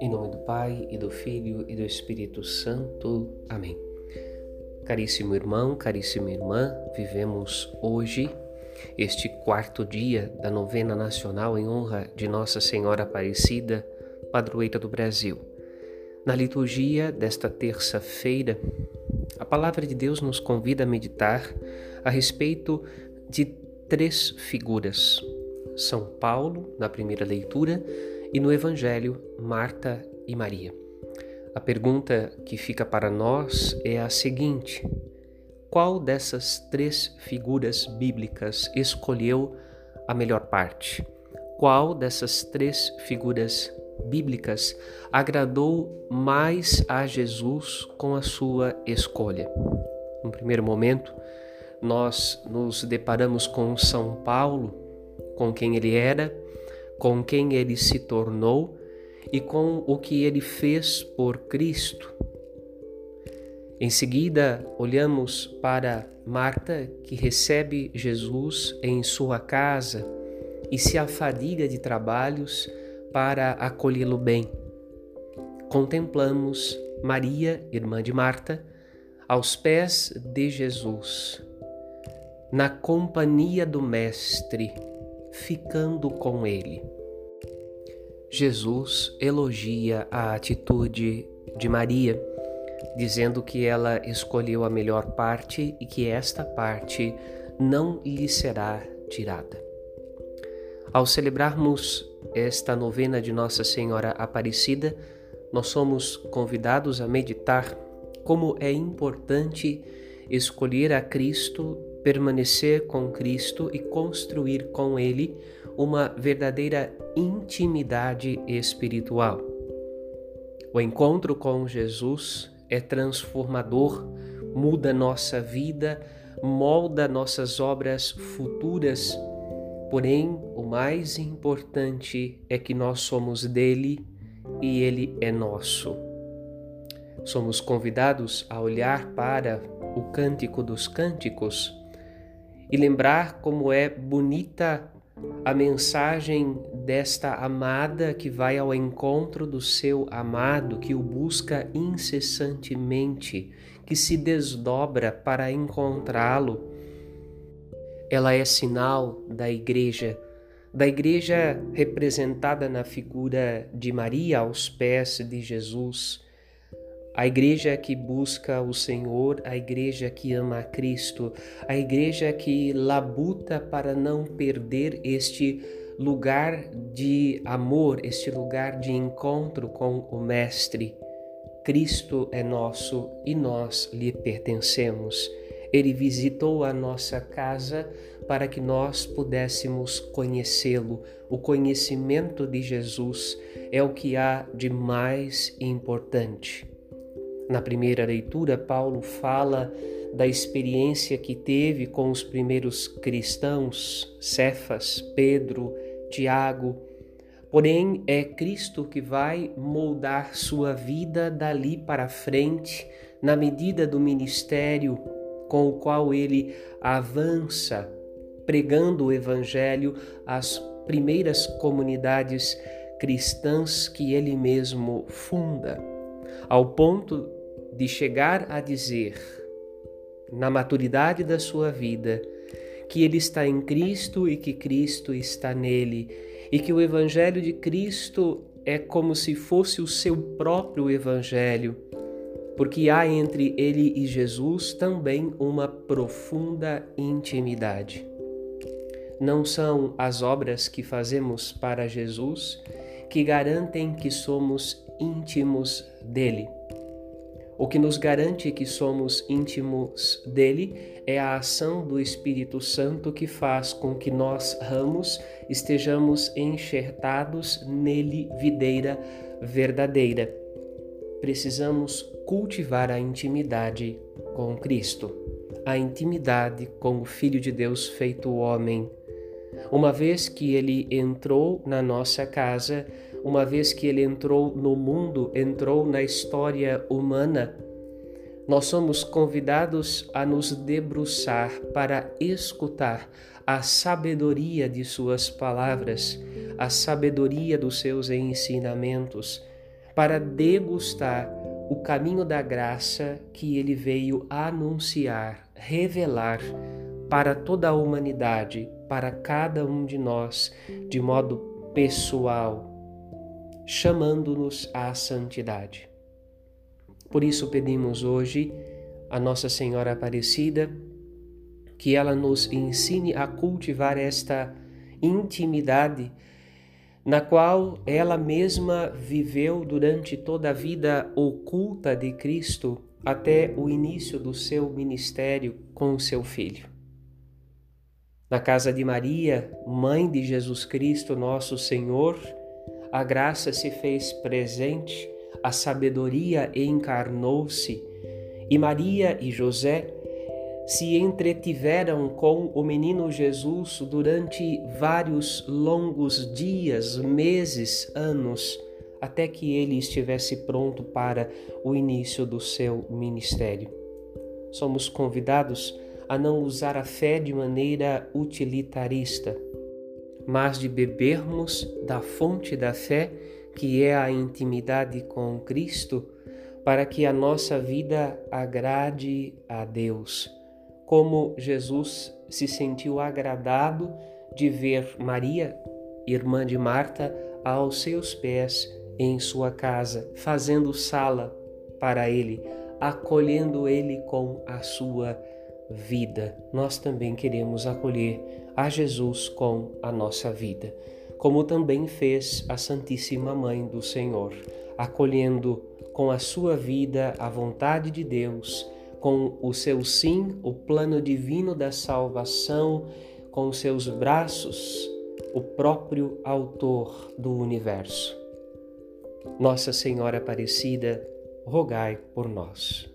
Em nome do Pai e do Filho e do Espírito Santo. Amém. Caríssimo irmão, caríssima irmã, vivemos hoje este quarto dia da novena nacional em honra de Nossa Senhora Aparecida, padroeira do Brasil. Na liturgia desta terça-feira, a palavra de Deus nos convida a meditar a respeito de três figuras: São Paulo, na primeira leitura, e no Evangelho, Marta e Maria. A pergunta que fica para nós é a seguinte: qual dessas três figuras bíblicas escolheu a melhor parte? Qual dessas três figuras bíblicas agradou mais a Jesus com a sua escolha? No primeiro momento, nós nos deparamos com São Paulo, com quem ele era, com quem ele se tornou e com o que ele fez por Cristo. Em seguida, olhamos para Marta, que recebe Jesus em sua casa e se afadiga de trabalhos para acolhê-lo bem. Contemplamos Maria, irmã de Marta, aos pés de Jesus, na companhia do Mestre, ficando com ele. Jesus elogia a atitude de Maria, dizendo que ela escolheu a melhor parte e que esta parte não lhe será tirada. Ao celebrarmos esta novena de Nossa Senhora Aparecida, nós somos convidados a meditar como é importante escolher a Cristo, permanecer com Cristo e construir com Ele uma verdadeira intimidade espiritual. O encontro com Jesus é transformador, muda nossa vida, molda nossas obras futuras. Porém, o mais importante é que nós somos dele e ele é nosso. Somos convidados a olhar para o Cântico dos Cânticos e lembrar como é bonita a mensagem desta amada que vai ao encontro do seu amado, que o busca incessantemente, que se desdobra para encontrá-lo. Ela é sinal da igreja, da igreja representada na figura de Maria aos pés de Jesus a igreja que busca o Senhor, a igreja que ama a Cristo, a igreja que labuta para não perder este lugar de amor, este lugar de encontro com o Mestre. Cristo é nosso e nós lhe pertencemos. Ele visitou a nossa casa para que nós pudéssemos conhecê-lo. O conhecimento de Jesus é o que há de mais importante. Na primeira leitura, Paulo fala da experiência que teve com os primeiros cristãos, Cefas, Pedro, Tiago. Porém, é Cristo que vai moldar sua vida dali para frente, na medida do ministério com o qual ele avança, pregando o Evangelho às primeiras comunidades cristãs que ele mesmo funda, ao ponto de chegar a dizer, na maturidade da sua vida, que ele está em Cristo e que Cristo está nele, e que o Evangelho de Cristo é como se fosse o seu próprio Evangelho, porque há entre ele e Jesus também uma profunda intimidade. Não são as obras que fazemos para Jesus que garantem que somos íntimos dele o que nos garante que somos íntimos dele é a ação do Espírito Santo que faz com que nós, ramos, estejamos enxertados nele, videira verdadeira. Precisamos cultivar a intimidade com Cristo, a intimidade com o Filho de Deus feito homem. Uma vez que ele entrou na nossa casa, uma vez que ele entrou no mundo, entrou na história humana, nós somos convidados a nos debruçar para escutar a sabedoria de Suas palavras, a sabedoria dos seus ensinamentos, para degustar o caminho da graça que Ele veio anunciar, revelar para toda a humanidade, para cada um de nós, de modo pessoal, chamando-nos à santidade. Por isso pedimos hoje a Nossa Senhora Aparecida que ela nos ensine a cultivar esta intimidade na qual ela mesma viveu durante toda a vida oculta de Cristo até o início do seu ministério com o seu filho. Na casa de Maria, mãe de Jesus Cristo, nosso Senhor, a graça se fez presente a sabedoria encarnou-se e Maria e José se entretiveram com o menino Jesus durante vários longos dias, meses, anos, até que ele estivesse pronto para o início do seu ministério. Somos convidados a não usar a fé de maneira utilitarista, mas de bebermos da fonte da fé que é a intimidade com Cristo, para que a nossa vida agrade a Deus. Como Jesus se sentiu agradado de ver Maria, irmã de Marta, aos seus pés em sua casa, fazendo sala para ele, acolhendo ele com a sua vida. Nós também queremos acolher a Jesus com a nossa vida como também fez a Santíssima Mãe do Senhor, acolhendo com a sua vida a vontade de Deus, com o seu sim, o plano divino da salvação, com os seus braços, o próprio Autor do universo. Nossa Senhora Aparecida, rogai por nós.